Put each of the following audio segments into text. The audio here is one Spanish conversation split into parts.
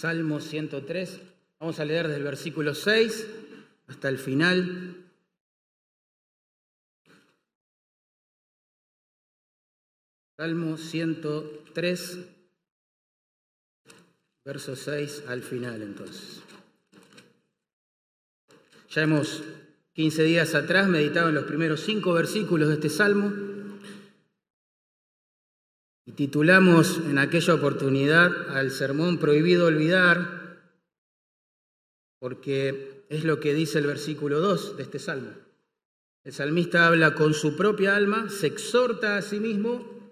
Salmo 103. Vamos a leer desde el versículo 6 hasta el final. Salmo 103, verso 6 al final entonces. Ya hemos 15 días atrás meditado en los primeros cinco versículos de este salmo titulamos en aquella oportunidad al sermón Prohibido olvidar, porque es lo que dice el versículo 2 de este salmo. El salmista habla con su propia alma, se exhorta a sí mismo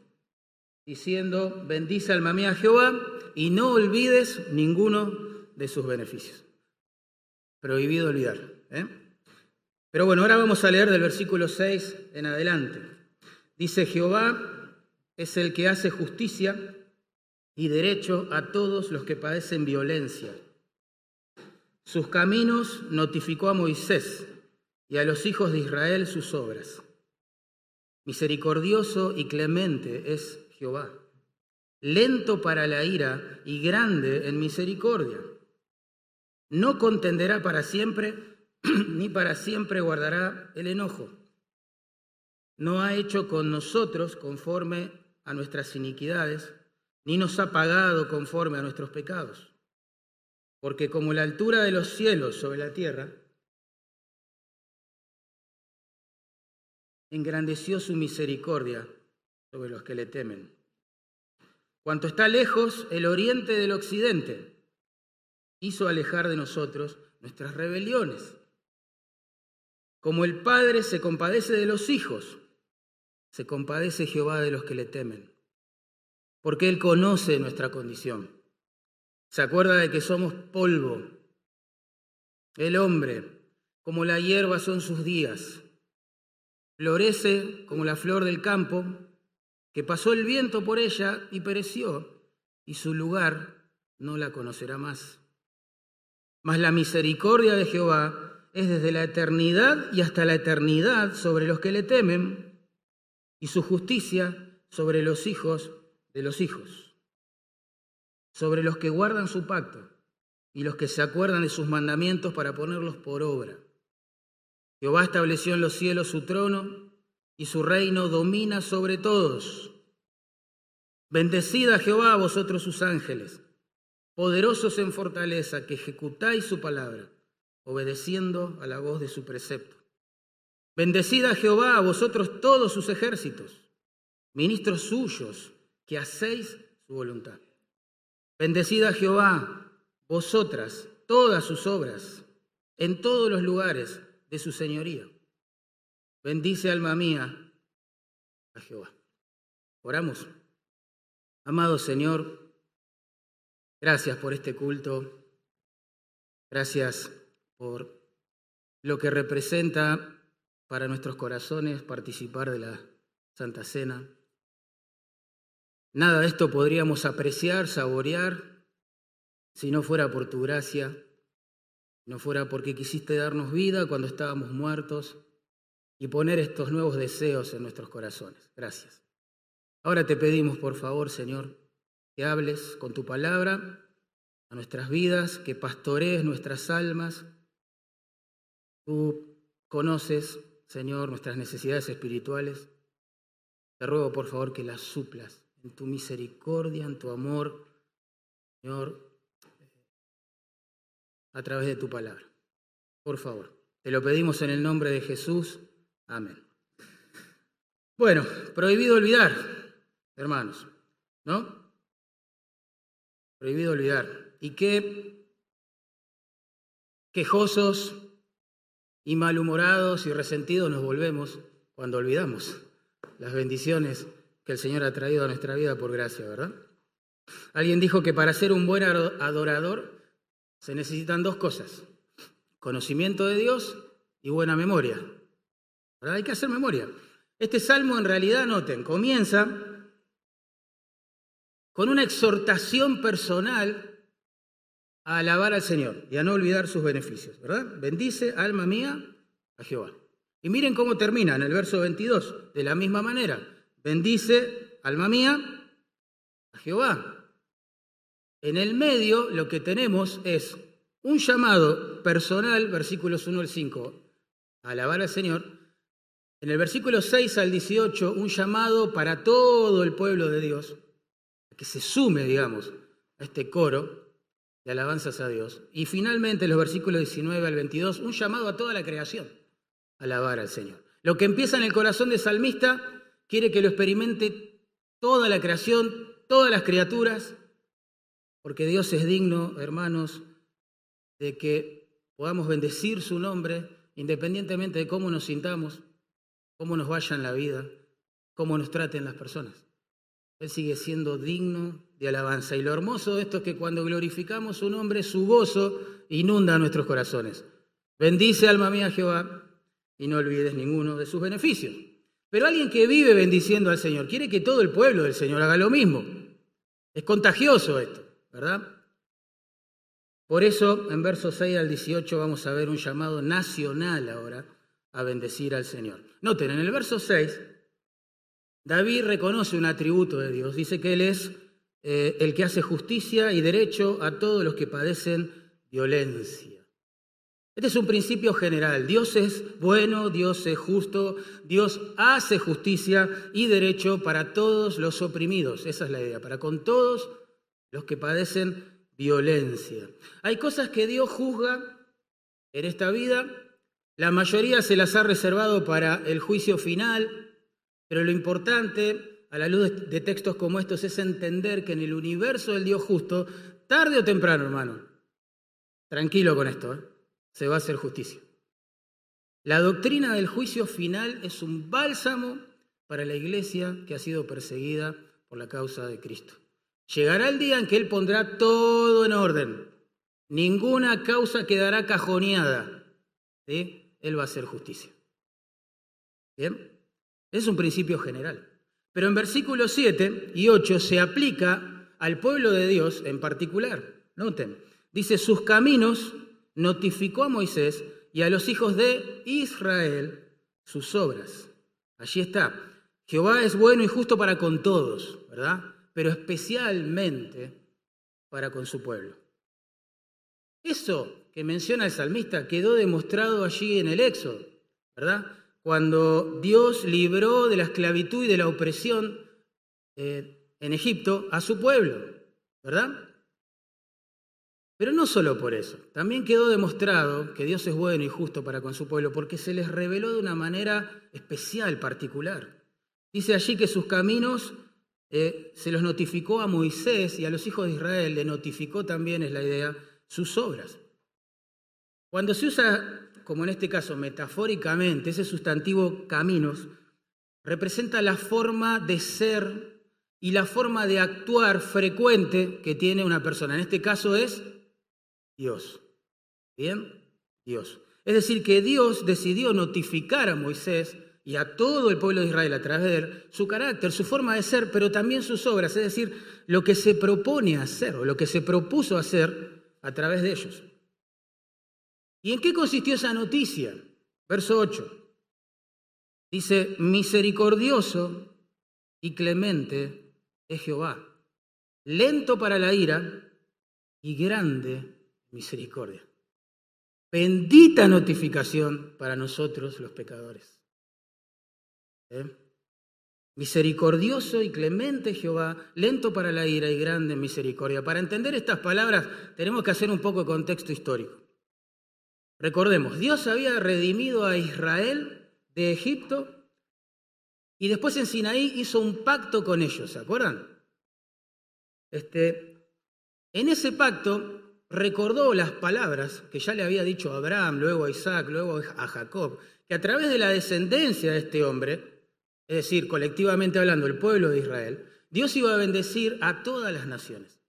diciendo, bendice alma mía Jehová y no olvides ninguno de sus beneficios. Prohibido olvidar. ¿eh? Pero bueno, ahora vamos a leer del versículo 6 en adelante. Dice, Jehová es el que hace justicia y derecho a todos los que padecen violencia. Sus caminos notificó a Moisés y a los hijos de Israel sus obras. Misericordioso y clemente es Jehová, lento para la ira y grande en misericordia. No contenderá para siempre, ni para siempre guardará el enojo. No ha hecho con nosotros conforme a nuestras iniquidades, ni nos ha pagado conforme a nuestros pecados. Porque como la altura de los cielos sobre la tierra, engrandeció su misericordia sobre los que le temen. Cuanto está lejos el oriente del occidente, hizo alejar de nosotros nuestras rebeliones. Como el Padre se compadece de los hijos, se compadece Jehová de los que le temen, porque Él conoce nuestra condición. Se acuerda de que somos polvo. El hombre, como la hierba son sus días, florece como la flor del campo, que pasó el viento por ella y pereció, y su lugar no la conocerá más. Mas la misericordia de Jehová es desde la eternidad y hasta la eternidad sobre los que le temen, y su justicia sobre los hijos de los hijos, sobre los que guardan su pacto y los que se acuerdan de sus mandamientos para ponerlos por obra. Jehová estableció en los cielos su trono y su reino domina sobre todos. Bendecida Jehová vosotros sus ángeles, poderosos en fortaleza, que ejecutáis su palabra, obedeciendo a la voz de su precepto. Bendecida Jehová vosotros todos sus ejércitos, ministros suyos, que hacéis su voluntad. Bendecida Jehová, vosotras, todas sus obras, en todos los lugares de su señoría. Bendice alma mía a Jehová. Oramos. Amado Señor, gracias por este culto. Gracias por lo que representa para nuestros corazones participar de la Santa Cena. Nada de esto podríamos apreciar, saborear, si no fuera por tu gracia, no fuera porque quisiste darnos vida cuando estábamos muertos y poner estos nuevos deseos en nuestros corazones. Gracias. Ahora te pedimos, por favor, Señor, que hables con tu palabra a nuestras vidas, que pastorees nuestras almas. Tú conoces, Señor, nuestras necesidades espirituales. Te ruego, por favor, que las suplas en tu misericordia, en tu amor, Señor, a través de tu palabra. Por favor, te lo pedimos en el nombre de Jesús. Amén. Bueno, prohibido olvidar, hermanos, ¿no? Prohibido olvidar. Y qué quejosos y malhumorados y resentidos nos volvemos cuando olvidamos las bendiciones que el Señor ha traído a nuestra vida por gracia, ¿verdad? Alguien dijo que para ser un buen adorador se necesitan dos cosas, conocimiento de Dios y buena memoria. Hay que hacer memoria. Este salmo en realidad, noten, comienza con una exhortación personal a alabar al Señor y a no olvidar sus beneficios, ¿verdad? Bendice, alma mía, a Jehová. Y miren cómo termina en el verso 22, de la misma manera. Bendice, alma mía, a Jehová. En el medio lo que tenemos es un llamado personal, versículos 1 al 5, a alabar al Señor. En el versículo 6 al 18, un llamado para todo el pueblo de Dios, que se sume, digamos, a este coro de alabanzas a Dios. Y finalmente, en los versículos 19 al 22, un llamado a toda la creación, a alabar al Señor. Lo que empieza en el corazón del salmista quiere que lo experimente toda la creación, todas las criaturas, porque Dios es digno, hermanos, de que podamos bendecir su nombre independientemente de cómo nos sintamos, cómo nos vaya en la vida, cómo nos traten las personas. Él sigue siendo digno de alabanza. Y lo hermoso de esto es que cuando glorificamos su nombre, su gozo inunda nuestros corazones. Bendice alma mía Jehová y no olvides ninguno de sus beneficios. Pero alguien que vive bendiciendo al Señor quiere que todo el pueblo del Señor haga lo mismo. Es contagioso esto. ¿verdad? Por eso, en versos 6 al 18 vamos a ver un llamado nacional ahora a bendecir al Señor. Noten, en el verso 6, David reconoce un atributo de Dios. Dice que Él es eh, el que hace justicia y derecho a todos los que padecen violencia. Este es un principio general. Dios es bueno, Dios es justo, Dios hace justicia y derecho para todos los oprimidos. Esa es la idea, para con todos los que padecen violencia. Hay cosas que Dios juzga en esta vida, la mayoría se las ha reservado para el juicio final, pero lo importante a la luz de textos como estos es entender que en el universo del Dios justo, tarde o temprano, hermano, tranquilo con esto, ¿eh? se va a hacer justicia. La doctrina del juicio final es un bálsamo para la iglesia que ha sido perseguida por la causa de Cristo. Llegará el día en que Él pondrá todo en orden. Ninguna causa quedará cajoneada. Él va a hacer justicia. ¿Bien? Es un principio general. Pero en versículos 7 y 8 se aplica al pueblo de Dios en particular. Noten, dice, sus caminos notificó a Moisés y a los hijos de Israel sus obras. Allí está. Jehová es bueno y justo para con todos, ¿verdad? pero especialmente para con su pueblo. Eso que menciona el salmista quedó demostrado allí en el Éxodo, ¿verdad? Cuando Dios libró de la esclavitud y de la opresión eh, en Egipto a su pueblo, ¿verdad? Pero no solo por eso, también quedó demostrado que Dios es bueno y justo para con su pueblo, porque se les reveló de una manera especial, particular. Dice allí que sus caminos eh, se los notificó a Moisés y a los hijos de Israel, le notificó también, es la idea, sus obras. Cuando se usa, como en este caso, metafóricamente, ese sustantivo caminos, representa la forma de ser y la forma de actuar frecuente que tiene una persona. En este caso es Dios. ¿Bien? Dios. Es decir, que Dios decidió notificar a Moisés y a todo el pueblo de Israel a través de él, su carácter, su forma de ser, pero también sus obras, es decir, lo que se propone hacer o lo que se propuso hacer a través de ellos. ¿Y en qué consistió esa noticia? Verso 8. Dice, misericordioso y clemente es Jehová, lento para la ira y grande misericordia. Bendita notificación para nosotros los pecadores. ¿Eh? Misericordioso y clemente Jehová, lento para la ira y grande misericordia. Para entender estas palabras tenemos que hacer un poco de contexto histórico. Recordemos, Dios había redimido a Israel de Egipto y después en Sinaí hizo un pacto con ellos, ¿se acuerdan? Este, en ese pacto recordó las palabras que ya le había dicho a Abraham, luego a Isaac, luego a Jacob, que a través de la descendencia de este hombre, es decir, colectivamente hablando, el pueblo de Israel, Dios iba a bendecir a todas las naciones.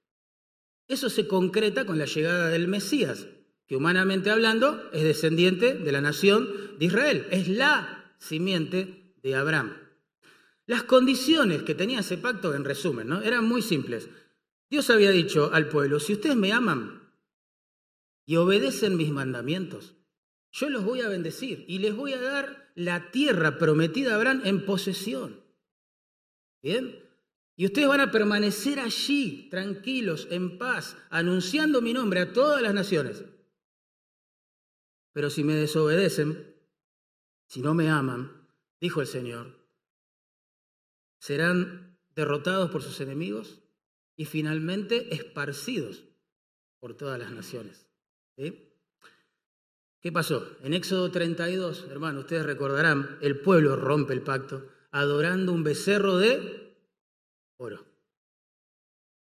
Eso se concreta con la llegada del Mesías, que humanamente hablando es descendiente de la nación de Israel, es la simiente de Abraham. Las condiciones que tenía ese pacto, en resumen, ¿no? eran muy simples. Dios había dicho al pueblo, si ustedes me aman y obedecen mis mandamientos, yo los voy a bendecir y les voy a dar la tierra prometida a Abraham en posesión. ¿Bien? Y ustedes van a permanecer allí, tranquilos, en paz, anunciando mi nombre a todas las naciones. Pero si me desobedecen, si no me aman, dijo el Señor, serán derrotados por sus enemigos y finalmente esparcidos por todas las naciones. ¿Qué pasó? En Éxodo 32, hermano, ustedes recordarán, el pueblo rompe el pacto adorando un becerro de oro.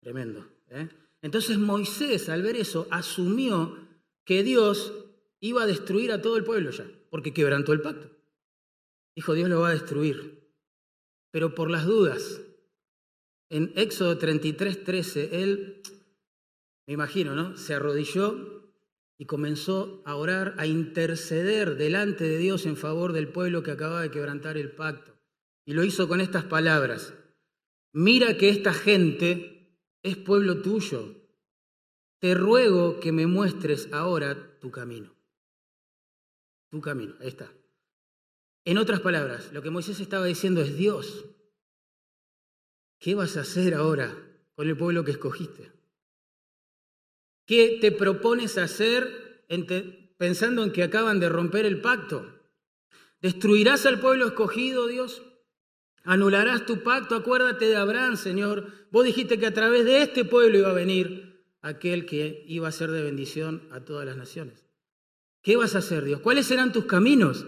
Tremendo. ¿eh? Entonces Moisés, al ver eso, asumió que Dios iba a destruir a todo el pueblo ya, porque quebrantó el pacto. Dijo, Dios lo va a destruir. Pero por las dudas, en Éxodo 33, 13, él, me imagino, ¿no? Se arrodilló y comenzó a orar, a interceder delante de Dios en favor del pueblo que acababa de quebrantar el pacto. Y lo hizo con estas palabras. Mira que esta gente es pueblo tuyo. Te ruego que me muestres ahora tu camino. Tu camino, ahí está. En otras palabras, lo que Moisés estaba diciendo es, Dios, ¿qué vas a hacer ahora con el pueblo que escogiste? ¿Qué te propones hacer pensando en que acaban de romper el pacto? ¿Destruirás al pueblo escogido, Dios? ¿Anularás tu pacto? Acuérdate de Abraham, Señor. Vos dijiste que a través de este pueblo iba a venir aquel que iba a ser de bendición a todas las naciones. ¿Qué vas a hacer, Dios? ¿Cuáles serán tus caminos?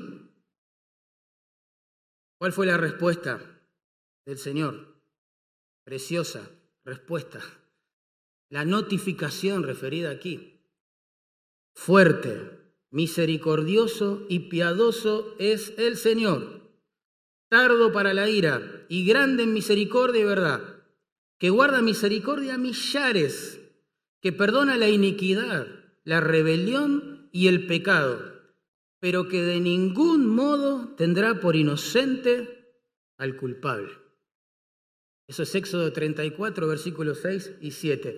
¿Cuál fue la respuesta del Señor? Preciosa respuesta. La notificación referida aquí. Fuerte, misericordioso y piadoso es el Señor, tardo para la ira y grande en misericordia y verdad, que guarda misericordia a millares, que perdona la iniquidad, la rebelión y el pecado, pero que de ningún modo tendrá por inocente al culpable. Eso es Éxodo 34, versículos 6 y 7.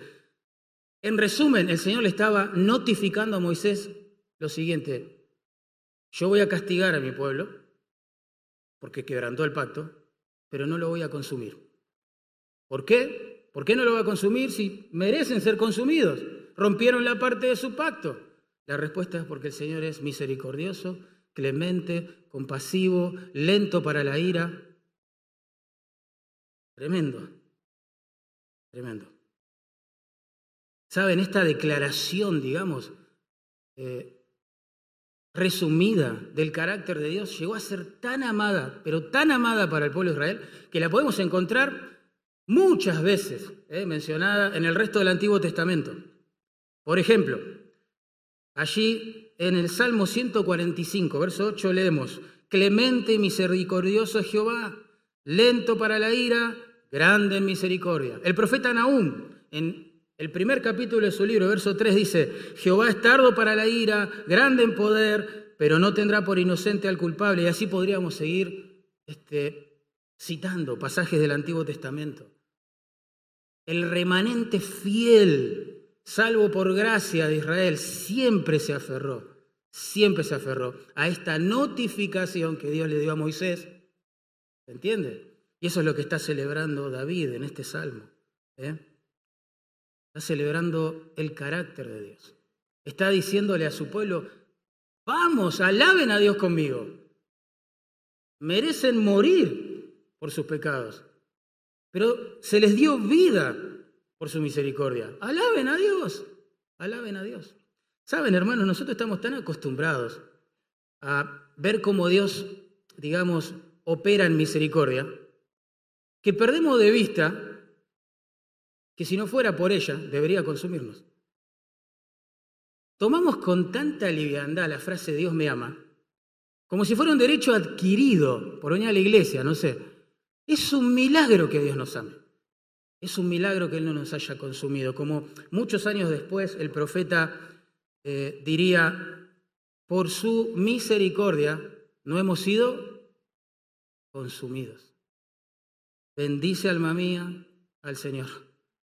En resumen, el Señor le estaba notificando a Moisés lo siguiente, yo voy a castigar a mi pueblo porque quebrantó el pacto, pero no lo voy a consumir. ¿Por qué? ¿Por qué no lo va a consumir si merecen ser consumidos? Rompieron la parte de su pacto. La respuesta es porque el Señor es misericordioso, clemente, compasivo, lento para la ira. Tremendo, tremendo. Saben, esta declaración, digamos, eh, resumida del carácter de Dios llegó a ser tan amada, pero tan amada para el pueblo de Israel, que la podemos encontrar muchas veces eh, mencionada en el resto del Antiguo Testamento. Por ejemplo, allí en el Salmo 145, verso 8 leemos, Clemente y misericordioso es Jehová, lento para la ira, grande en misericordia. El profeta Nahum, en el primer capítulo de su libro, verso 3, dice, Jehová es tardo para la ira, grande en poder, pero no tendrá por inocente al culpable. Y así podríamos seguir este, citando pasajes del Antiguo Testamento. El remanente fiel, salvo por gracia de Israel, siempre se aferró, siempre se aferró a esta notificación que Dios le dio a Moisés. ¿Se entiende? Y eso es lo que está celebrando David en este salmo. ¿eh? Está celebrando el carácter de Dios. Está diciéndole a su pueblo, vamos, alaben a Dios conmigo. Merecen morir por sus pecados, pero se les dio vida por su misericordia. Alaben a Dios, alaben a Dios. Saben, hermanos, nosotros estamos tan acostumbrados a ver cómo Dios, digamos, opera en misericordia, que perdemos de vista que si no fuera por ella, debería consumirnos. Tomamos con tanta liviandad la frase Dios me ama, como si fuera un derecho adquirido por venir a la iglesia, no sé. Es un milagro que Dios nos ame. Es un milagro que Él no nos haya consumido. Como muchos años después el profeta eh, diría, por su misericordia no hemos sido consumidos. Bendice alma mía al Señor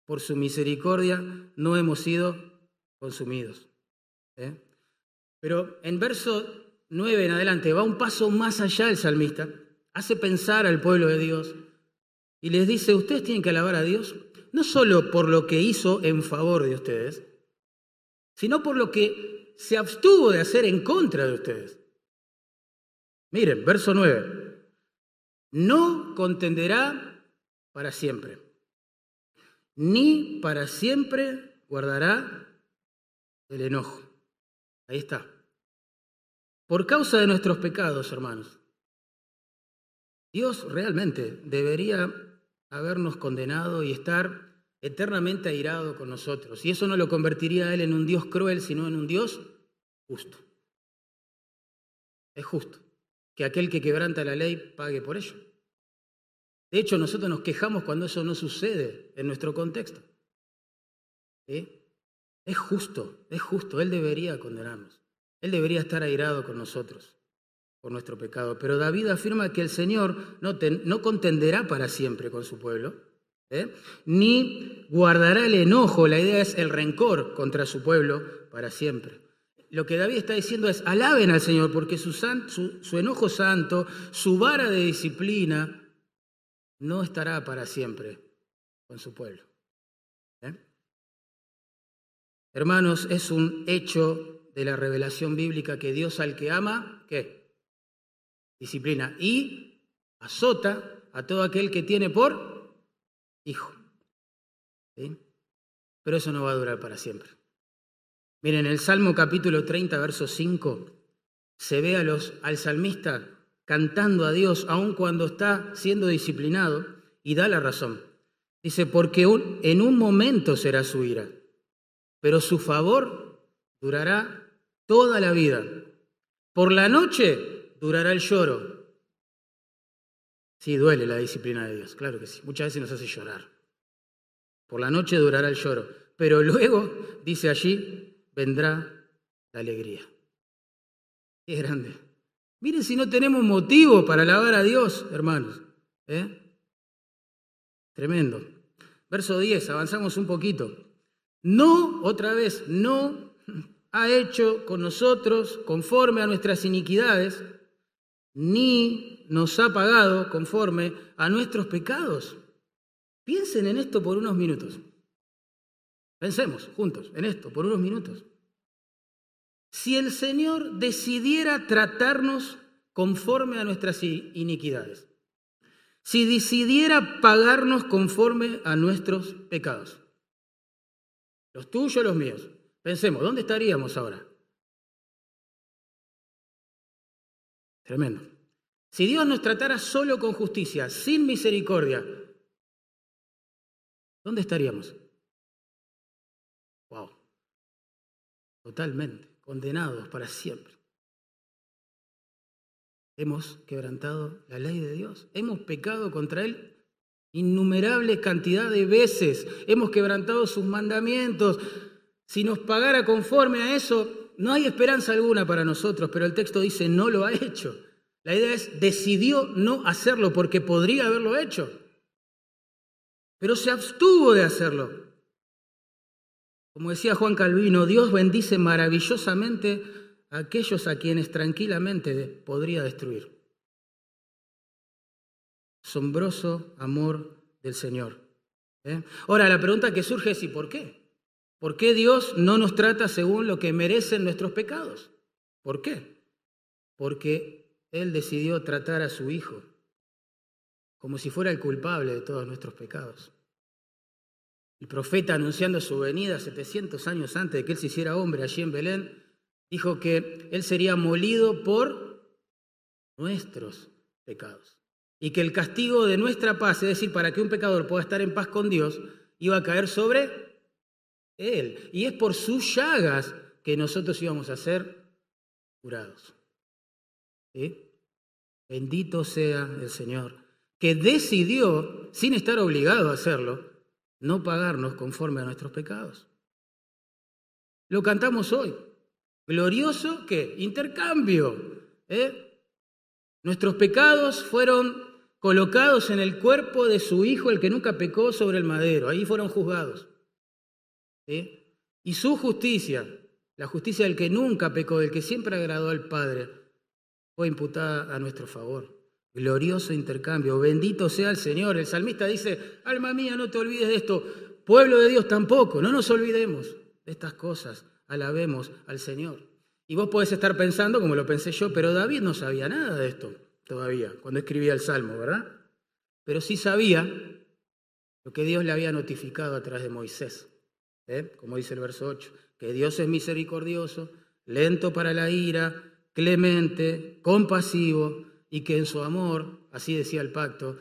por su misericordia no hemos sido consumidos. ¿eh? Pero en verso 9 en adelante va un paso más allá el salmista, hace pensar al pueblo de Dios y les dice, ustedes tienen que alabar a Dios, no solo por lo que hizo en favor de ustedes, sino por lo que se abstuvo de hacer en contra de ustedes. Miren, verso 9. No contenderá para siempre, ni para siempre guardará el enojo. Ahí está. Por causa de nuestros pecados, hermanos. Dios realmente debería habernos condenado y estar eternamente airado con nosotros. Y eso no lo convertiría a Él en un Dios cruel, sino en un Dios justo. Es justo que aquel que quebranta la ley pague por ello. De hecho, nosotros nos quejamos cuando eso no sucede en nuestro contexto. Es justo, es justo, Él debería condenarnos. Él debería estar airado con nosotros por nuestro pecado. Pero David afirma que el Señor no, no contenderá para siempre con su pueblo, ¿eh? ni guardará el enojo, la idea es el rencor contra su pueblo para siempre. Lo que David está diciendo es, alaben al Señor porque su, su, enojo santo, su vara de disciplina, no estará para siempre con su pueblo. ¿eh? Hermanos, es un hecho de la revelación bíblica que Dios al que ama, ¿qué? Disciplina. Y azota a todo aquel que tiene por hijo. Pero eso no va a durar para siempre. Miren, en el Salmo capítulo 30, verso 5, se ve a los, al salmista cantando a Dios aun cuando está siendo disciplinado y da la razón. Dice, porque en un momento será su ira, pero su favor durará toda la vida. Por la noche durará el lloro, Sí, duele la disciplina de Dios, claro que sí. Muchas veces nos hace llorar. Por la noche durará el lloro, pero luego, dice allí, vendrá la alegría. Qué grande. Miren si no tenemos motivo para alabar a Dios, hermanos. ¿eh? Tremendo. Verso 10, avanzamos un poquito. No, otra vez, no ha hecho con nosotros conforme a nuestras iniquidades, ni nos ha pagado conforme a nuestros pecados. Piensen en esto por unos minutos. Pensemos juntos en esto por unos minutos. Si el Señor decidiera tratarnos conforme a nuestras iniquidades, si decidiera pagarnos conforme a nuestros pecados, los tuyos, los míos, pensemos, ¿dónde estaríamos ahora? Tremendo. Si Dios nos tratara solo con justicia, sin misericordia, ¿dónde estaríamos? Wow. Totalmente, condenados para siempre. Hemos quebrantado la ley de Dios, hemos pecado contra Él innumerable cantidad de veces, hemos quebrantado sus mandamientos. Si nos pagara conforme a eso, no hay esperanza alguna para nosotros, pero el texto dice, no lo ha hecho. La idea es, decidió no hacerlo porque podría haberlo hecho, pero se abstuvo de hacerlo. Como decía Juan Calvino, Dios bendice maravillosamente a aquellos a quienes tranquilamente podría destruir. Asombroso amor del Señor. ¿eh? Ahora, la pregunta que surge es ¿y por qué? ¿Por qué Dios no nos trata según lo que merecen nuestros pecados? ¿Por qué? Porque él decidió tratar a su Hijo como si fuera el culpable de todos nuestros pecados. El profeta anunciando su venida 700 años antes de que Él se hiciera hombre allí en Belén, dijo que Él sería molido por nuestros pecados. Y que el castigo de nuestra paz, es decir, para que un pecador pueda estar en paz con Dios, iba a caer sobre Él. Y es por sus llagas que nosotros íbamos a ser curados. Bendito sea el Señor, que decidió, sin estar obligado a hacerlo, no pagarnos conforme a nuestros pecados. Lo cantamos hoy. Glorioso que intercambio. ¿eh? Nuestros pecados fueron colocados en el cuerpo de su Hijo, el que nunca pecó sobre el madero. Ahí fueron juzgados. Y su justicia, la justicia del que nunca pecó, del que siempre agradó al Padre, fue imputada a nuestro favor. Glorioso intercambio. Bendito sea el Señor. El salmista dice, alma mía, no te olvides de esto. Pueblo de Dios tampoco. No nos olvidemos de estas cosas. Alabemos al Señor. Y vos podés estar pensando, como lo pensé yo, pero David no sabía nada de esto todavía, cuando escribía el Salmo, ¿verdad? Pero sí sabía lo que Dios le había notificado a través de Moisés. ¿Eh? Como dice el verso 8, que Dios es misericordioso, lento para la ira, clemente, compasivo, y que en su amor, así decía el pacto,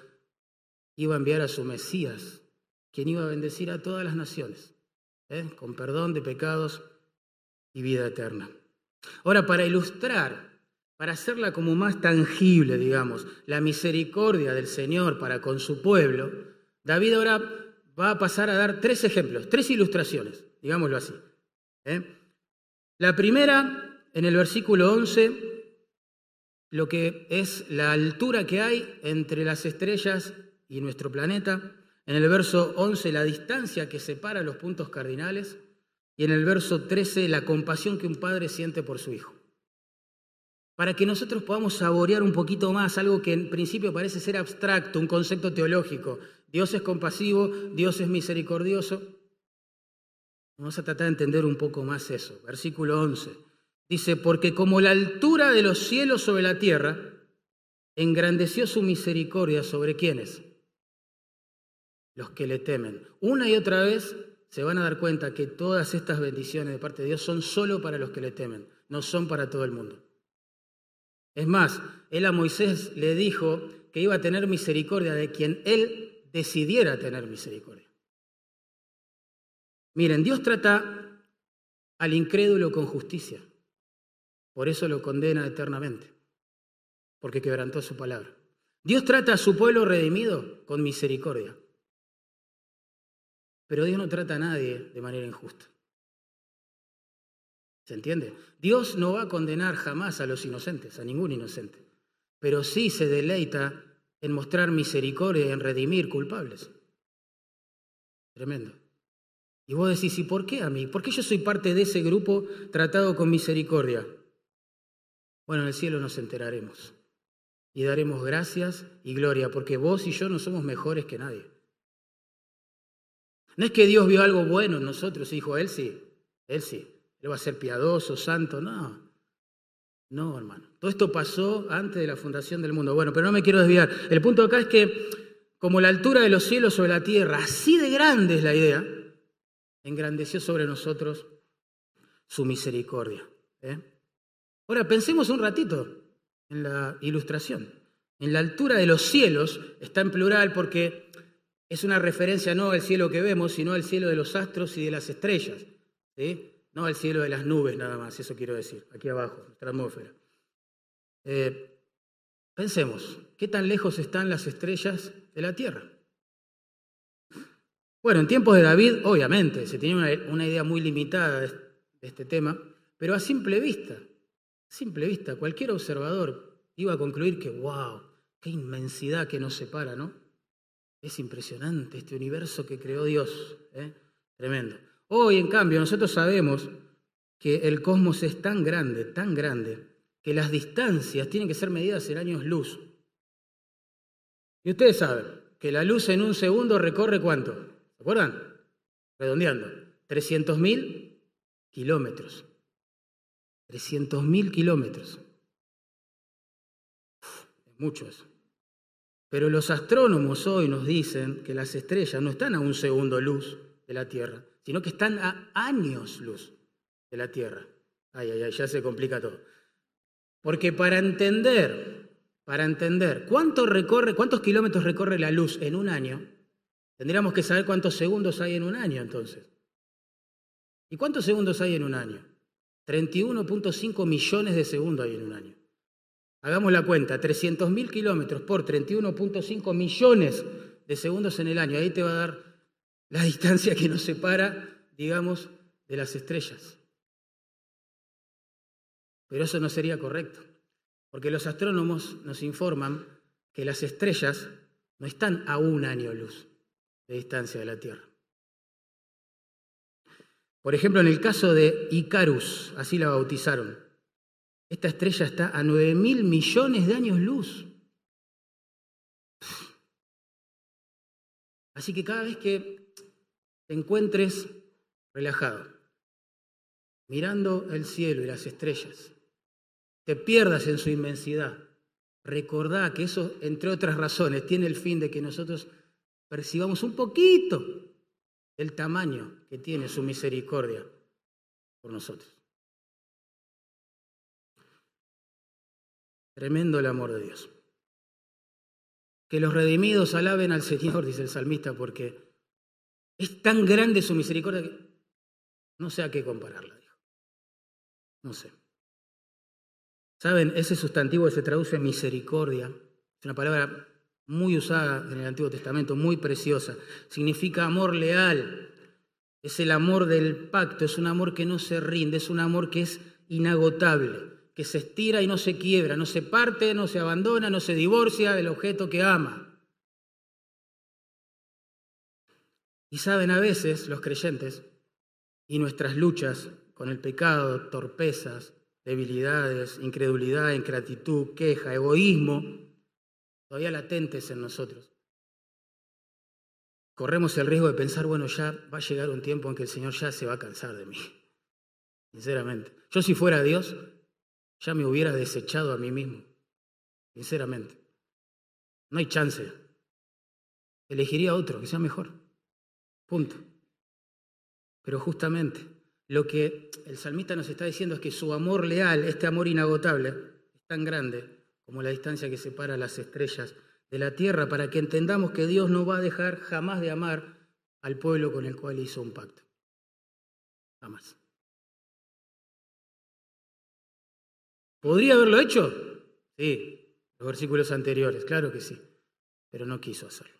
iba a enviar a su Mesías, quien iba a bendecir a todas las naciones, ¿eh? con perdón de pecados y vida eterna. Ahora, para ilustrar, para hacerla como más tangible, digamos, la misericordia del Señor para con su pueblo, David ahora va a pasar a dar tres ejemplos, tres ilustraciones, digámoslo así. ¿eh? La primera, en el versículo 11, lo que es la altura que hay entre las estrellas y nuestro planeta. En el verso 11, la distancia que separa los puntos cardinales. Y en el verso 13, la compasión que un padre siente por su hijo. Para que nosotros podamos saborear un poquito más algo que en principio parece ser abstracto, un concepto teológico. Dios es compasivo, Dios es misericordioso. Vamos a tratar de entender un poco más eso. Versículo 11. Dice, porque como la altura de los cielos sobre la tierra, engrandeció su misericordia sobre quienes? Los que le temen. Una y otra vez se van a dar cuenta que todas estas bendiciones de parte de Dios son solo para los que le temen, no son para todo el mundo. Es más, él a Moisés le dijo que iba a tener misericordia de quien él decidiera tener misericordia. Miren, Dios trata al incrédulo con justicia. Por eso lo condena eternamente, porque quebrantó su palabra. Dios trata a su pueblo redimido con misericordia. Pero Dios no trata a nadie de manera injusta. ¿Se entiende? Dios no va a condenar jamás a los inocentes, a ningún inocente, pero sí se deleita en mostrar misericordia en redimir culpables. Tremendo. Y vos decís, ¿y por qué a mí? ¿Por qué yo soy parte de ese grupo tratado con misericordia? Bueno, en el cielo nos enteraremos y daremos gracias y gloria, porque vos y yo no somos mejores que nadie. No es que Dios vio algo bueno en nosotros y dijo, Él sí, Él sí, Él va a ser piadoso, santo, no. No, hermano. Todo esto pasó antes de la fundación del mundo. Bueno, pero no me quiero desviar. El punto acá es que, como la altura de los cielos sobre la tierra, así de grande es la idea, engrandeció sobre nosotros su misericordia. ¿eh? Ahora pensemos un ratito en la ilustración. En la altura de los cielos está en plural porque es una referencia no al cielo que vemos, sino al cielo de los astros y de las estrellas. No al cielo de las nubes nada más, eso quiero decir, aquí abajo, nuestra atmósfera. Eh, pensemos, ¿qué tan lejos están las estrellas de la Tierra? Bueno, en tiempos de David, obviamente, se tenía una, idea muy limitada de este tema, pero a simple vista, simple vista, cualquier observador iba a concluir que, wow, qué inmensidad que nos separa, ¿no? Es impresionante este universo que creó Dios, ¿eh? tremendo. Hoy, en cambio, nosotros sabemos que el cosmos es tan grande, tan grande, que las distancias tienen que ser medidas en años luz. Y ustedes saben que la luz en un segundo recorre cuánto, ¿se acuerdan? Redondeando, 300.000 kilómetros. 300.000 kilómetros. Es mucho eso. Pero los astrónomos hoy nos dicen que las estrellas no están a un segundo luz de la Tierra, sino que están a años luz de la Tierra. Ay, ay, ay, ya se complica todo. Porque para entender, para entender recorre, cuántos kilómetros recorre la luz en un año, tendríamos que saber cuántos segundos hay en un año entonces. ¿Y cuántos segundos hay en un año? 31.5 millones de segundos hay en un año. Hagamos la cuenta, 300.000 kilómetros por 31.5 millones de segundos en el año. Ahí te va a dar la distancia que nos separa, digamos, de las estrellas. Pero eso no sería correcto, porque los astrónomos nos informan que las estrellas no están a un año luz de distancia de la Tierra. Por ejemplo, en el caso de Icarus, así la bautizaron, esta estrella está a 9 mil millones de años luz. Así que cada vez que te encuentres relajado, mirando el cielo y las estrellas, te pierdas en su inmensidad, recordá que eso, entre otras razones, tiene el fin de que nosotros percibamos un poquito el tamaño que tiene su misericordia por nosotros. Tremendo el amor de Dios. Que los redimidos alaben al Señor, dice el salmista, porque es tan grande su misericordia que no sé a qué compararla, dijo. No sé. ¿Saben? Ese sustantivo se traduce en misericordia. Es una palabra muy usada en el Antiguo Testamento, muy preciosa. Significa amor leal. Es el amor del pacto, es un amor que no se rinde, es un amor que es inagotable, que se estira y no se quiebra, no se parte, no se abandona, no se divorcia del objeto que ama. Y saben, a veces los creyentes y nuestras luchas con el pecado, torpezas, debilidades, incredulidad, ingratitud, queja, egoísmo, todavía latentes en nosotros. Corremos el riesgo de pensar, bueno, ya va a llegar un tiempo en que el Señor ya se va a cansar de mí. Sinceramente. Yo si fuera Dios, ya me hubiera desechado a mí mismo. Sinceramente. No hay chance. Elegiría otro que sea mejor. Punto. Pero justamente lo que el salmista nos está diciendo es que su amor leal, este amor inagotable, es tan grande como la distancia que separa las estrellas de la tierra, para que entendamos que Dios no va a dejar jamás de amar al pueblo con el cual hizo un pacto. Jamás. ¿Podría haberlo hecho? Sí, los versículos anteriores, claro que sí, pero no quiso hacerlo.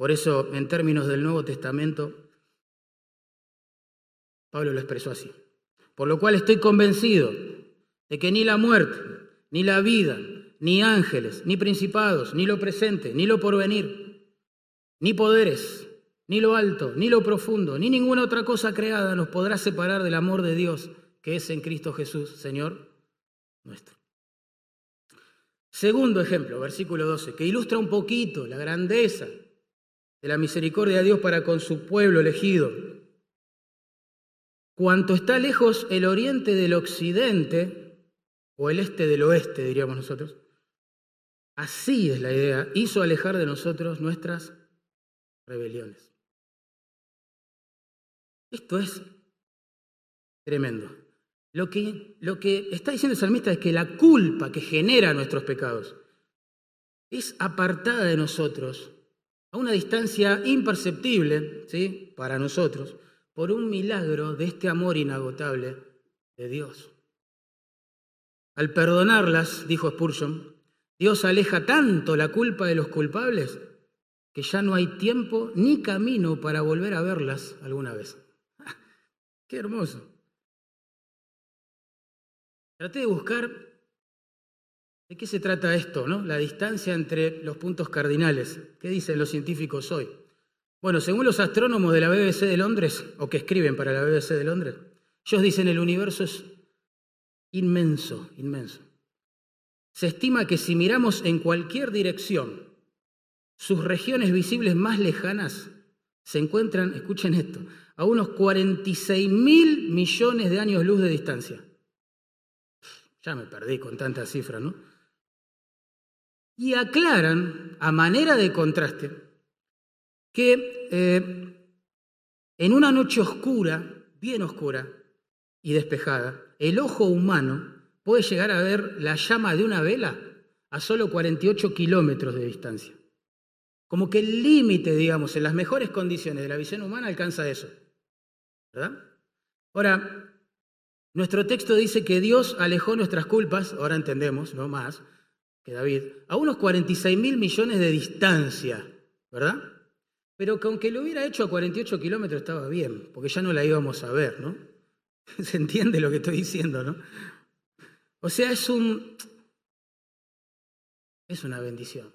Por eso, en términos del Nuevo Testamento, Pablo lo expresó así. Por lo cual estoy convencido de que ni la muerte, ni la vida, ni ángeles, ni principados, ni lo presente, ni lo porvenir, ni poderes, ni lo alto, ni lo profundo, ni ninguna otra cosa creada nos podrá separar del amor de Dios que es en Cristo Jesús, Señor nuestro. Segundo ejemplo, versículo 12, que ilustra un poquito la grandeza de la misericordia de Dios para con su pueblo elegido. Cuanto está lejos el oriente del occidente, o el este del oeste, diríamos nosotros, así es la idea, hizo alejar de nosotros nuestras rebeliones. Esto es tremendo. Lo que, lo que está diciendo el salmista es que la culpa que genera nuestros pecados es apartada de nosotros a una distancia imperceptible ¿sí? para nosotros por un milagro de este amor inagotable de Dios. Al perdonarlas, dijo Spurgeon, Dios aleja tanto la culpa de los culpables que ya no hay tiempo ni camino para volver a verlas alguna vez. Qué hermoso. Traté de buscar de qué se trata esto, ¿no? La distancia entre los puntos cardinales. ¿Qué dicen los científicos hoy? Bueno, según los astrónomos de la BBC de Londres, o que escriben para la BBC de Londres, ellos dicen el universo es inmenso, inmenso. Se estima que si miramos en cualquier dirección, sus regiones visibles más lejanas se encuentran, escuchen esto, a unos 46 mil millones de años luz de distancia. Ya me perdí con tanta cifra, ¿no? Y aclaran, a manera de contraste, que eh, en una noche oscura, bien oscura y despejada, el ojo humano puede llegar a ver la llama de una vela a solo 48 kilómetros de distancia. Como que el límite, digamos, en las mejores condiciones de la visión humana alcanza eso. ¿Verdad? Ahora, nuestro texto dice que Dios alejó nuestras culpas, ahora entendemos, no más que David, a unos 46 mil millones de distancia, ¿verdad? Pero que aunque lo hubiera hecho a 48 kilómetros estaba bien, porque ya no la íbamos a ver, ¿no? Se entiende lo que estoy diciendo, ¿no? O sea, es un. Es una bendición.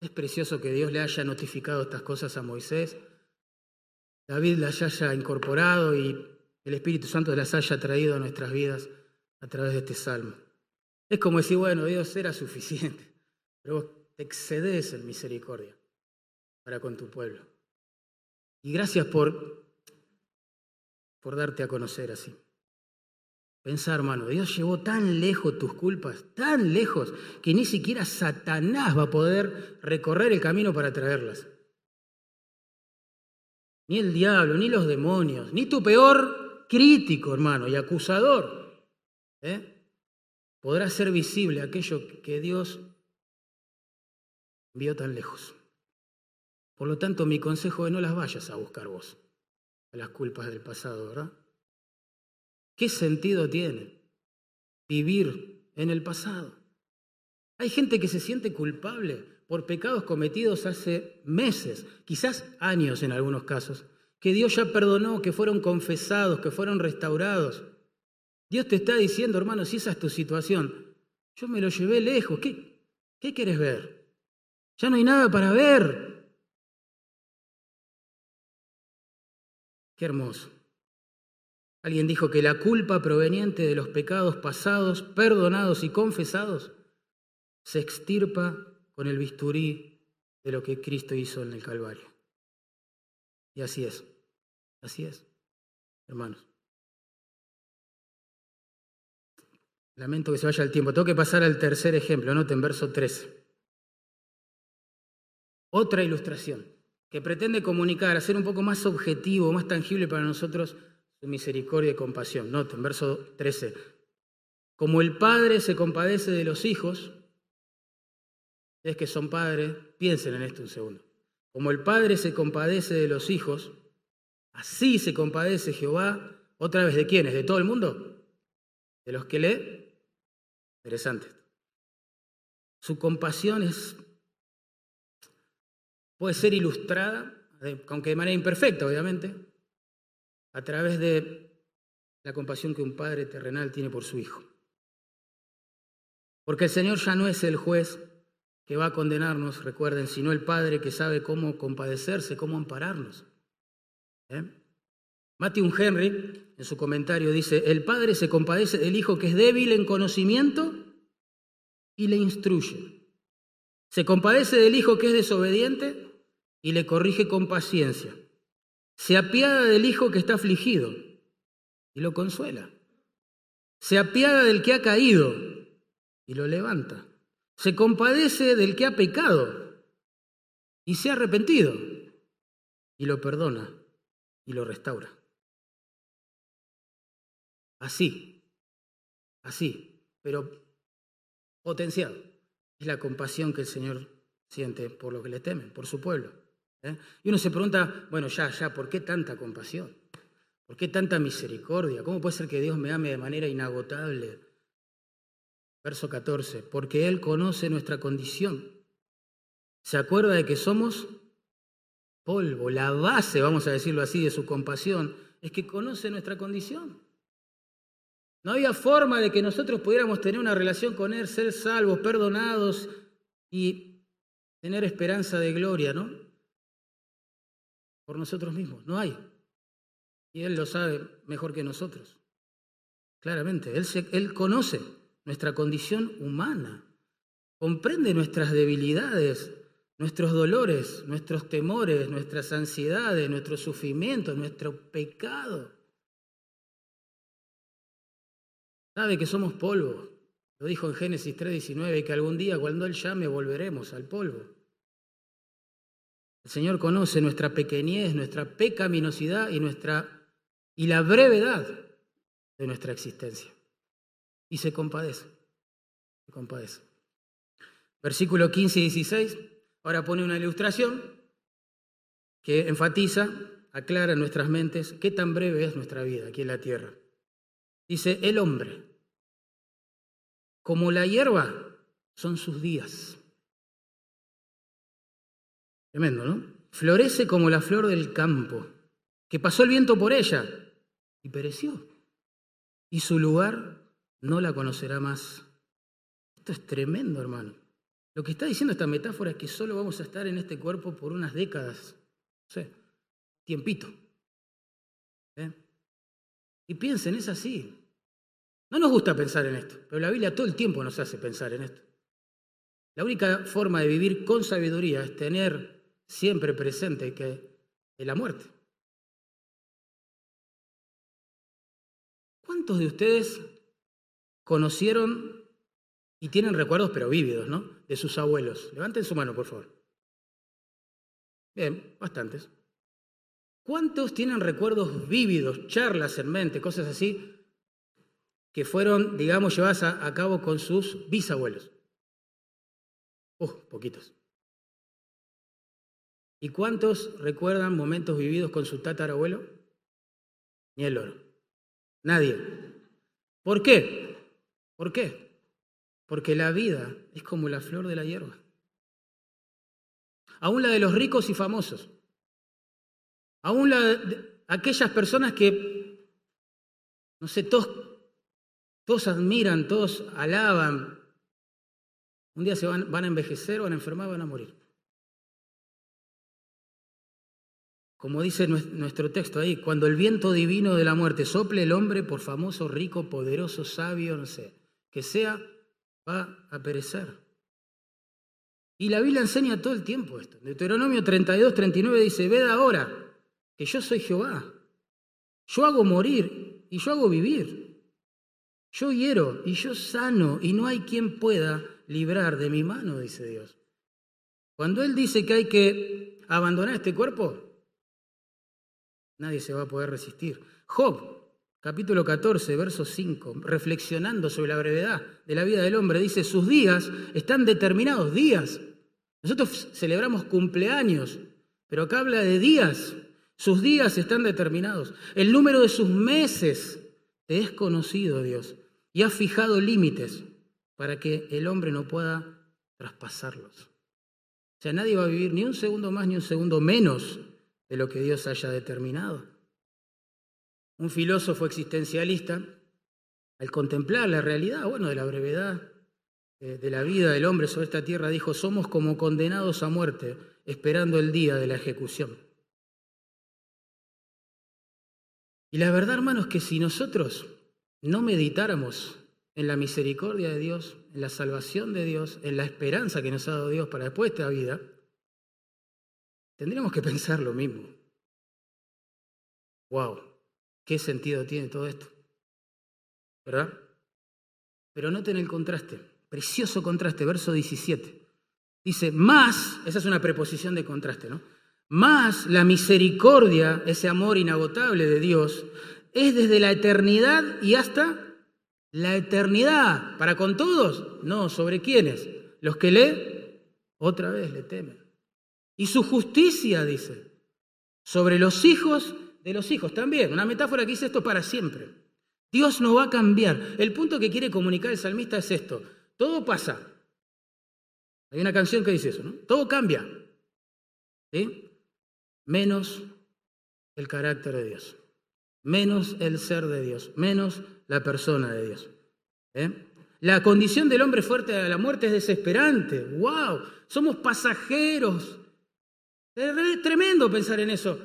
Es precioso que Dios le haya notificado estas cosas a Moisés, David las haya incorporado y el Espíritu Santo las haya traído a nuestras vidas a través de este salmo. Es como decir, bueno, Dios era suficiente, pero te excedes en misericordia para con tu pueblo. Y gracias por, por darte a conocer así. Pensá, hermano, Dios llevó tan lejos tus culpas, tan lejos, que ni siquiera Satanás va a poder recorrer el camino para traerlas. Ni el diablo, ni los demonios, ni tu peor crítico, hermano, y acusador, ¿eh? Podrá ser visible aquello que Dios envió tan lejos. Por lo tanto, mi consejo es no las vayas a buscar vos, a las culpas del pasado, ¿verdad? ¿Qué sentido tiene vivir en el pasado? Hay gente que se siente culpable por pecados cometidos hace meses, quizás años en algunos casos, que Dios ya perdonó, que fueron confesados, que fueron restaurados. Dios te está diciendo, hermano, si esa es tu situación, yo me lo llevé lejos, ¿qué, qué quieres ver? Ya no hay nada para ver. Qué hermoso. Alguien dijo que la culpa proveniente de los pecados pasados, perdonados y confesados, se extirpa con el bisturí de lo que Cristo hizo en el Calvario. Y así es, así es, hermanos. Lamento que se vaya el tiempo. Tengo que pasar al tercer ejemplo, en verso 13. Otra ilustración que pretende comunicar, hacer un poco más objetivo, más tangible para nosotros su misericordia y compasión. Noten, verso 13. Como el padre se compadece de los hijos, es que son padres, piensen en esto un segundo. Como el padre se compadece de los hijos, así se compadece Jehová, otra vez de quiénes, de todo el mundo, de los que lee. Interesante. Su compasión es, puede ser ilustrada, aunque de manera imperfecta, obviamente, a través de la compasión que un padre terrenal tiene por su hijo. Porque el Señor ya no es el juez que va a condenarnos, recuerden, sino el Padre que sabe cómo compadecerse, cómo ampararnos. ¿Eh? Matthew Henry, en su comentario, dice, el Padre se compadece del Hijo que es débil en conocimiento y le instruye. Se compadece del Hijo que es desobediente y le corrige con paciencia. Se apiada del hijo que está afligido y lo consuela. Se apiada del que ha caído y lo levanta. Se compadece del que ha pecado y se ha arrepentido y lo perdona y lo restaura. Así, así, pero potenciado. Es la compasión que el Señor siente por lo que le temen, por su pueblo. ¿eh? Y uno se pregunta, bueno, ya, ya, ¿por qué tanta compasión? ¿Por qué tanta misericordia? ¿Cómo puede ser que Dios me ame de manera inagotable? Verso 14, porque Él conoce nuestra condición. Se acuerda de que somos polvo. La base, vamos a decirlo así, de su compasión es que conoce nuestra condición. No había forma de que nosotros pudiéramos tener una relación con Él, ser salvos, perdonados y tener esperanza de gloria, ¿no? por nosotros mismos. No hay. Y Él lo sabe mejor que nosotros. Claramente, Él, conoce nuestra condición humana, comprende nuestras debilidades, nuestros dolores, nuestros temores, nuestras ansiedades, nuestros sufrimientos, nuestro pecado. Sabe que somos polvo. Lo dijo en Génesis 3:19, que algún día cuando Él llame volveremos al polvo. El Señor conoce nuestra pequeñez, nuestra pecaminosidad y, nuestra, y la brevedad de nuestra existencia. Y se compadece, se compadece. Versículo 15 y 16, ahora pone una ilustración que enfatiza, aclara en nuestras mentes qué tan breve es nuestra vida aquí en la tierra. Dice, el hombre, como la hierba, son sus días. Tremendo, ¿no? Florece como la flor del campo, que pasó el viento por ella y pereció. Y su lugar no la conocerá más. Esto es tremendo, hermano. Lo que está diciendo esta metáfora es que solo vamos a estar en este cuerpo por unas décadas. No tiempito. ¿Eh? Y piensen, es así. No nos gusta pensar en esto, pero la Biblia todo el tiempo nos hace pensar en esto. La única forma de vivir con sabiduría es tener siempre presente que es la muerte. ¿Cuántos de ustedes conocieron y tienen recuerdos, pero vívidos, ¿no? De sus abuelos. Levanten su mano, por favor. Bien, bastantes. ¿Cuántos tienen recuerdos vívidos, charlas en mente, cosas así, que fueron, digamos, llevadas a, cabo con sus bisabuelos? Uh, poquitos. ¿Y cuántos recuerdan momentos vividos con su tatarabuelo? Ni el oro. Nadie. ¿Por qué? ¿Por qué? Porque la vida es como la flor de la hierba. Aún la de los ricos y famosos. Aún la de aquellas personas que, no sé, todos, todos admiran, todos alaban. Un día se van, van a envejecer, van a enfermar, van a morir. Como dice nuestro texto ahí, cuando el viento divino de la muerte sople el hombre, por famoso, rico, poderoso, sabio, no sé, que sea va a perecer. Y la Biblia enseña todo el tiempo esto. Deuteronomio 32, 39 dice, ved ahora que yo soy Jehová. Yo hago morir y yo hago vivir. Yo hiero y yo sano y no hay quien pueda librar de mi mano, dice Dios. Cuando Él dice que hay que abandonar este cuerpo, nadie se va a poder resistir. Job capítulo 14, verso 5, reflexionando sobre la brevedad de la vida del hombre, dice, sus días están determinados, días. Nosotros celebramos cumpleaños, pero acá habla de días. Sus días están determinados. El número de sus meses te es conocido, Dios, y ha fijado límites para que el hombre no pueda traspasarlos. O sea, nadie va a vivir ni un segundo más ni un segundo menos de lo que Dios haya determinado. Un filósofo existencialista, al contemplar la realidad, bueno, de la brevedad eh, de la vida del hombre sobre esta tierra, dijo, somos como condenados a muerte, esperando el día de la ejecución. Y la verdad, hermanos, que si nosotros no meditáramos en la misericordia de Dios, en la salvación de Dios, en la esperanza que nos ha dado Dios para después de esta vida, tendríamos que pensar lo mismo. Wow, ¿Qué sentido tiene todo esto? ¿Verdad? Pero noten el contraste, precioso contraste, verso 17. Dice, más, esa es una preposición de contraste, ¿no? Más la misericordia, ese amor inagotable de Dios, es desde la eternidad y hasta la eternidad. ¿Para con todos? No, ¿sobre quiénes? Los que le, otra vez le temen. Y su justicia, dice, sobre los hijos de los hijos también. Una metáfora que dice esto para siempre. Dios no va a cambiar. El punto que quiere comunicar el salmista es esto. Todo pasa. Hay una canción que dice eso, ¿no? Todo cambia. ¿Sí? Menos el carácter de Dios. Menos el ser de Dios. Menos la persona de Dios. ¿Eh? La condición del hombre fuerte a la muerte es desesperante. ¡Wow! Somos pasajeros. Es tremendo pensar en eso.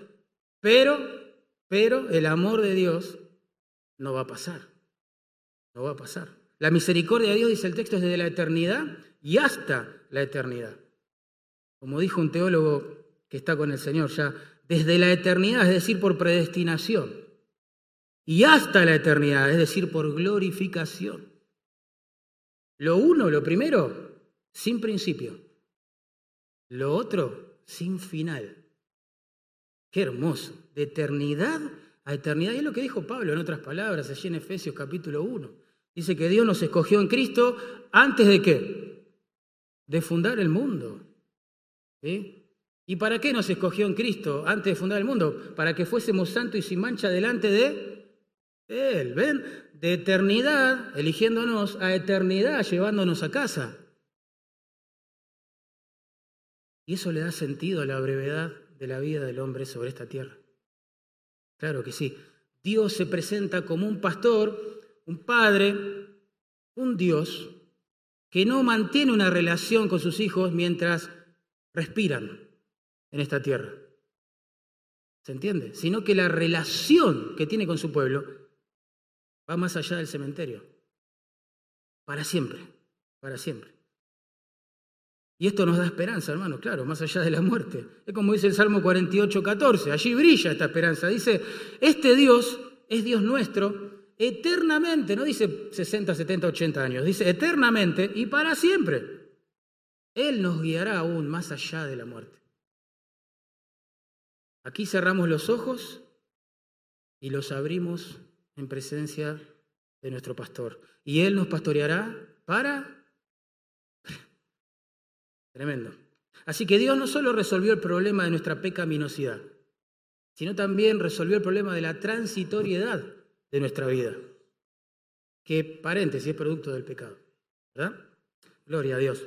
Pero pero el amor de Dios no va a pasar. No va a pasar. La misericordia de Dios, dice el texto, es desde la eternidad y hasta la eternidad. Como dijo un teólogo que está con el Señor ya, desde la eternidad, es decir, por predestinación, y hasta la eternidad, es decir, por glorificación. Lo uno, lo primero, sin principio. Lo otro, sin final. Qué hermoso. De eternidad a eternidad. Y es lo que dijo Pablo en otras palabras, allí en Efesios capítulo 1. Dice que Dios nos escogió en Cristo antes de qué? De fundar el mundo. ¿Y para qué nos escogió en Cristo antes de fundar el mundo? Para que fuésemos santos y sin mancha delante de Él. ¿Ven? De eternidad, eligiéndonos, a eternidad, llevándonos a casa. Y eso le da sentido a la brevedad de la vida del hombre sobre esta tierra. Claro que sí. Dios se presenta como un pastor, un padre, un Dios que no mantiene una relación con sus hijos mientras respiran en esta tierra. ¿Se entiende? Sino que la relación que tiene con su pueblo va más allá del cementerio. Para siempre, para siempre. Y esto nos da esperanza, hermano, claro, más allá de la muerte. Es como dice el Salmo 48, 14, allí brilla esta esperanza. Dice, este Dios es Dios nuestro eternamente, no dice 60, 70, 80 años, dice eternamente y para siempre. Él nos guiará aún más allá de la muerte. Aquí cerramos los ojos y los abrimos en presencia de nuestro pastor. Y Él nos pastoreará para... Tremendo. Así que Dios no solo resolvió el problema de nuestra pecaminosidad, sino también resolvió el problema de la transitoriedad de nuestra vida, que paréntesis es producto del pecado. ¿Verdad? Gloria a Dios.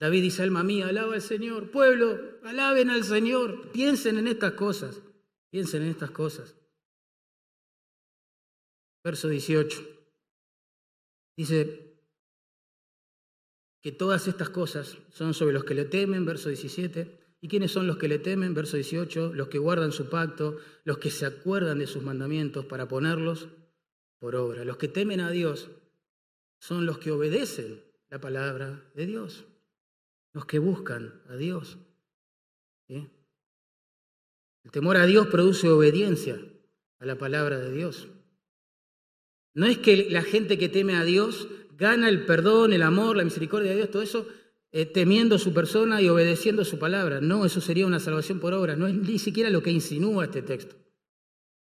David dice, alma mía, alaba al Señor. Pueblo, alaben al Señor. Piensen en estas cosas. Piensen en estas cosas. Verso 18. Dice que todas estas cosas son sobre los que le temen, verso 17. ¿Y quiénes son los que le temen? Verso 18. Los que guardan su pacto, los que se acuerdan de sus mandamientos para ponerlos por obra. Los que temen a Dios son los que obedecen la palabra de Dios los que buscan a Dios. El temor a Dios produce obediencia a la palabra de Dios. No es que la gente que teme a Dios gana el perdón, el amor, la misericordia de Dios, todo eso eh, temiendo su persona y obedeciendo su palabra. No, eso sería una salvación por obra. No es ni siquiera lo que insinúa este texto.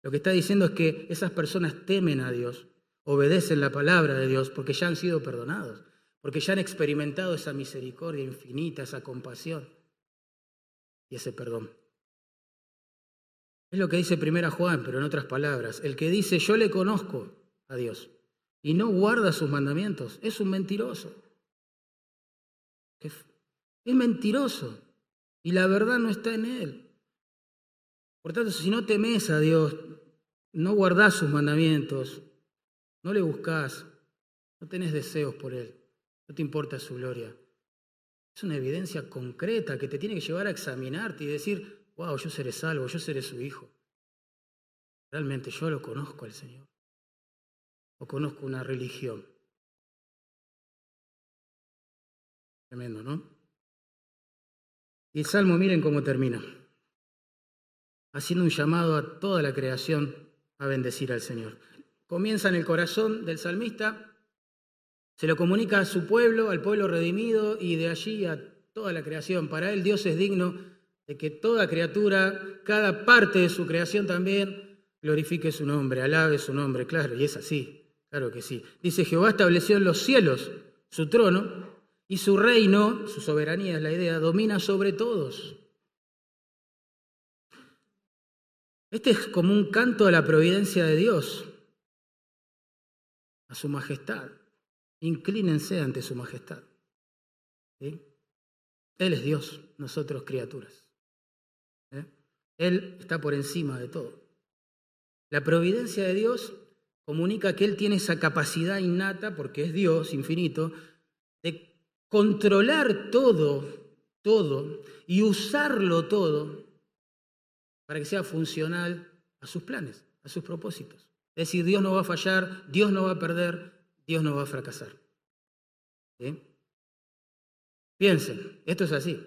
Lo que está diciendo es que esas personas temen a Dios, obedecen la palabra de Dios porque ya han sido perdonados porque ya han experimentado esa misericordia infinita, esa compasión y ese perdón. Es lo que dice primera Juan, pero en otras palabras, el que dice yo le conozco a Dios y no guarda sus mandamientos, es un mentiroso. Es mentiroso y la verdad no está en él. Por tanto, si no temes a Dios, no guardás sus mandamientos, no le buscas, no tenés deseos por él. No te importa su gloria. Es una evidencia concreta que te tiene que llevar a examinarte y decir, wow, yo seré salvo, yo seré su hijo. Realmente yo lo conozco al Señor. O conozco una religión. Tremendo, ¿no? Y el Salmo, miren cómo termina. Haciendo un llamado a toda la creación a bendecir al Señor. Comienza en el corazón del salmista se lo comunica a su pueblo, al pueblo redimido y de allí a toda la creación. Para él Dios es digno de que toda criatura, cada parte de su creación también, glorifique su nombre, alabe su nombre. Claro, y es así, claro que sí. Dice, Jehová estableció en los cielos su trono y su reino, su soberanía es la idea, domina sobre todos. Este es como un canto a la providencia de Dios, a su majestad. Inclínense ante su majestad. Él es Dios, nosotros criaturas. ¿eh? Él está por encima de todo. La providencia de Dios comunica que Él tiene esa capacidad innata, porque es Dios infinito, de controlar todo, todo, y usarlo todo para que sea funcional a sus planes, a sus propósitos. Es decir, Dios no va a fallar, Dios no va a perder, Dios no va a fracasar. Piensen, esto es así.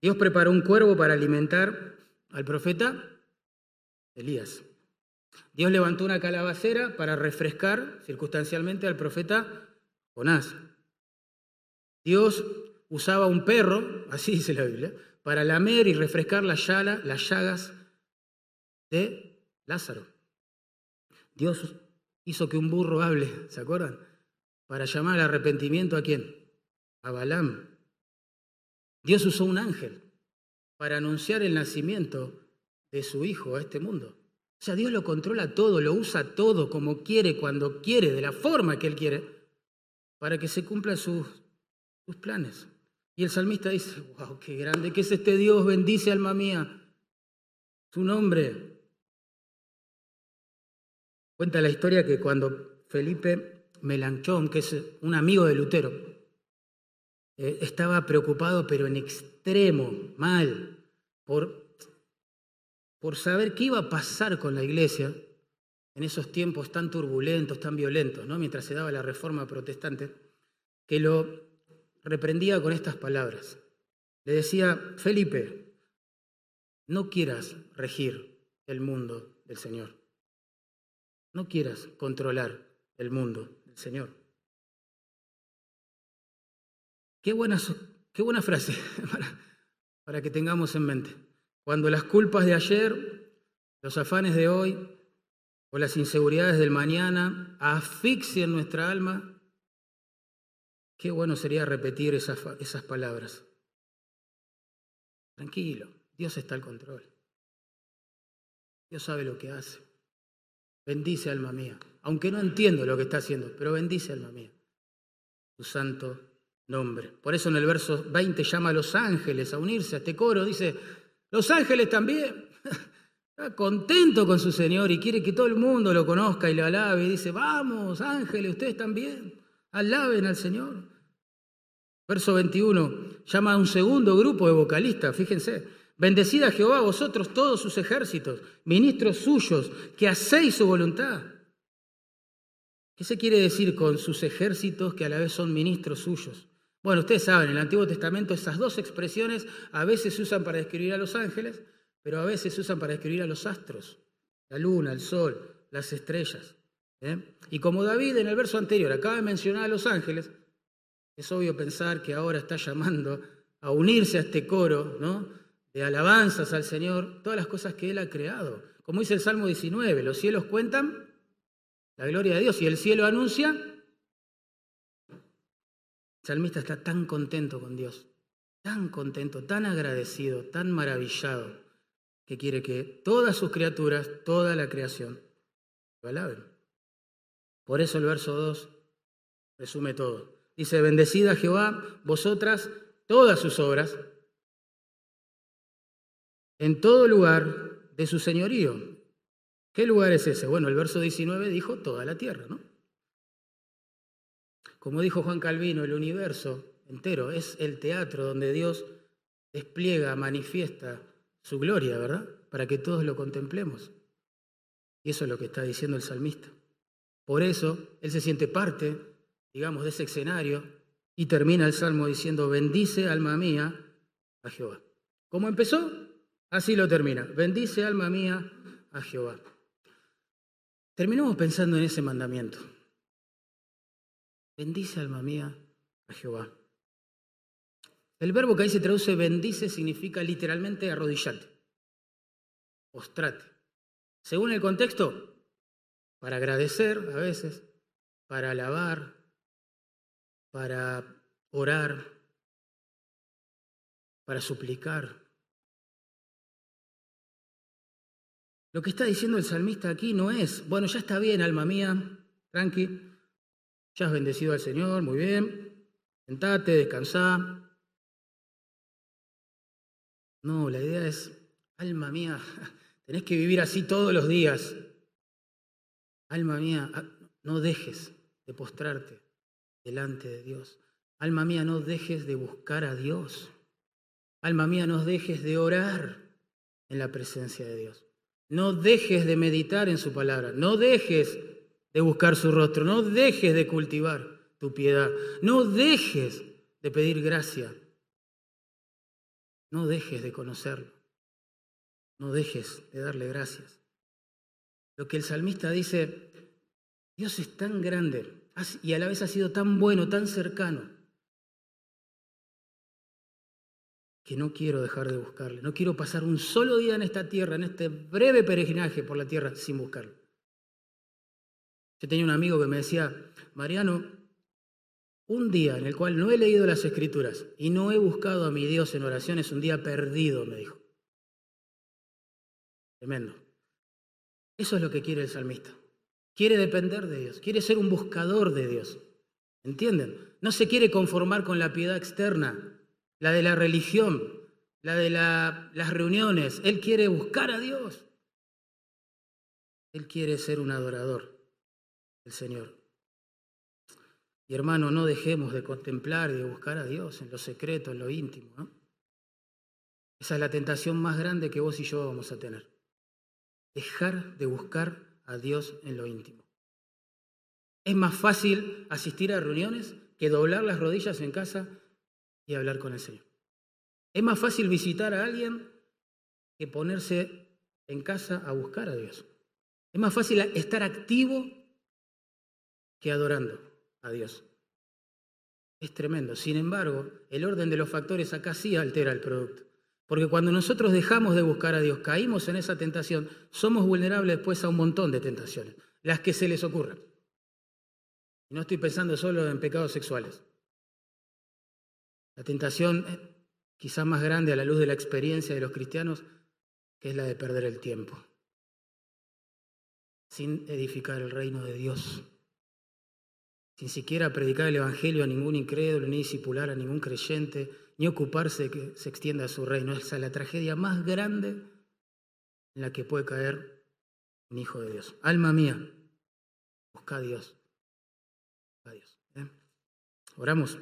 Dios preparó un cuervo para alimentar al profeta Elías. Dios levantó una calabacera para refrescar circunstancialmente al profeta Jonás. Dios usaba un perro, así dice la Biblia, para lamer y refrescar las llagas de Lázaro. Dios hizo que un burro hable, ¿se acuerdan? Para llamar al arrepentimiento a quién? A Balaam. Dios usó un ángel para anunciar el nacimiento de su hijo a este mundo. O sea, Dios lo controla todo, lo usa todo como quiere, cuando quiere, de la forma que Él quiere, para que se cumplan sus, planes. Y el salmista dice, wow, qué grande que es este Dios, bendice alma mía, su nombre. Cuenta la historia que cuando Felipe Melanchón, que es un amigo de Lutero, eh, estaba preocupado, pero en extremo, mal, por, por saber qué iba a pasar con la iglesia en esos tiempos tan turbulentos, tan violentos, ¿no? mientras se daba la reforma protestante, que lo reprendía con estas palabras. le decía, Felipe, no quieras regir el mundo del Señor. No quieras controlar el mundo Señor. Qué buena, qué buena frase para, para que tengamos en mente. Cuando las culpas de ayer, los afanes de hoy o las inseguridades del mañana asfixien nuestra alma, qué bueno sería repetir esas, esas palabras. Tranquilo, Dios está al control. Dios sabe lo que hace. Bendice alma mía, aunque no entiendo lo que está haciendo, pero bendice alma mía. Su santo nombre. Por eso en el verso 20 llama a los ángeles a unirse a este coro. Dice, los ángeles también. Está contento con su Señor y quiere que todo el mundo lo conozca y lo alabe. Y dice, vamos, ángeles, ustedes también, alaben al Señor. Verso 21, llama a un segundo grupo de vocalistas, fíjense. Bendecida Jehová vosotros todos sus ejércitos, ministros suyos, que hacéis su voluntad. ¿Qué se quiere decir con sus ejércitos que a la vez son ministros suyos? Bueno, ustedes saben, en el Antiguo Testamento esas dos expresiones a veces se usan para describir a los ángeles pero a veces se usan para escribir a los astros, la luna, el sol, las estrellas. ¿eh? Y como David en el verso anterior acaba de mencionar a los ángeles, es obvio pensar que ahora está llamando a unirse a este coro de alabanzas al Señor, todas las cosas que Él ha creado. Como dice el Salmo 19, los cielos cuentan la gloria de Dios y el cielo anuncia. El salmista está tan contento con Dios, tan contento, tan agradecido, tan maravillado que quiere que todas sus criaturas, toda la creación, lo alaben. Por eso el verso 2 resume todo. Dice, bendecida Jehová, vosotras, todas sus obras, en todo lugar de su señorío. ¿Qué lugar es ese? Bueno, el verso 19 dijo toda la tierra, ¿no? Como dijo Juan Calvino, el universo entero es el teatro donde Dios despliega, manifiesta su gloria, ¿verdad? Para que todos lo contemplemos. Y eso es lo que está diciendo el salmista. Por eso él se siente parte, digamos, de ese escenario y termina el salmo diciendo, bendice alma mía a Jehová. ¿Cómo empezó? Así lo termina. Bendice alma mía a Jehová. Terminamos pensando en ese mandamiento. Bendice alma mía a Jehová. El verbo que ahí se traduce bendice significa literalmente arrodillate, postrate. Según el contexto, para agradecer a veces, para alabar, para orar, para suplicar. Lo que está diciendo el salmista aquí no es, bueno, ya está bien, alma mía, tranqui, ya has bendecido al Señor, muy bien, sentate, descansá, no, la idea es, alma mía, tenés que vivir así todos los días. Alma mía, ah, no dejes de postrarte delante de Dios. Alma mía, no dejes de buscar a Dios. Alma mía, no dejes de orar en la presencia de Dios. No dejes de meditar en su palabra. No dejes de buscar su rostro. No dejes de cultivar tu piedad. No dejes de pedir gracia no dejes de conocerlo. No dejes de darle gracias. Lo que el salmista dice, Dios es tan grande y a la vez ha sido tan bueno, tan cercano, que no quiero dejar de buscarle. No quiero pasar un solo día en esta tierra, en este breve peregrinaje por la tierra, sin buscarlo. Yo tenía un amigo que me decía, Mariano, un día en el cual no he leído las escrituras y no he buscado a mi Dios en oración es un día perdido, me dijo. Tremendo. Eso es lo que quiere el salmista. Quiere depender de Dios, quiere ser un buscador de Dios. ¿Entienden? No se quiere conformar con la piedad externa, la de la religión, la de las reuniones. Él quiere buscar a Dios. Él quiere ser un adorador del Señor. Y hermano, no dejemos de contemplar y de buscar a Dios en lo secreto, en lo íntimo. Esa es la tentación más grande que vos y yo vamos a tener. Dejar de buscar a Dios en lo íntimo. Es más fácil asistir a reuniones que doblar las rodillas en casa y hablar con el Señor. Es más fácil visitar a alguien que ponerse en casa a buscar a Dios. Es más fácil estar activo que adorando a Dios. Es tremendo. Sin embargo, el orden de los factores acá sí altera el producto. Porque cuando nosotros dejamos de buscar a Dios, caímos en esa tentación, somos vulnerables después a un montón de tentaciones, las que se les ocurran. Y no estoy pensando solo en pecados sexuales. La tentación eh, quizás más grande a la luz de la experiencia de los cristianos, que es la de perder el tiempo, sin edificar el reino de Dios, sin siquiera predicar el Evangelio a ningún incrédulo, ni discipular a ningún creyente, ni ocuparse de que se extienda su reino. Esa es la tragedia más grande en la que puede caer un hijo de Dios. Alma mía, busca a Dios. Dios. ¿eh? Oramos.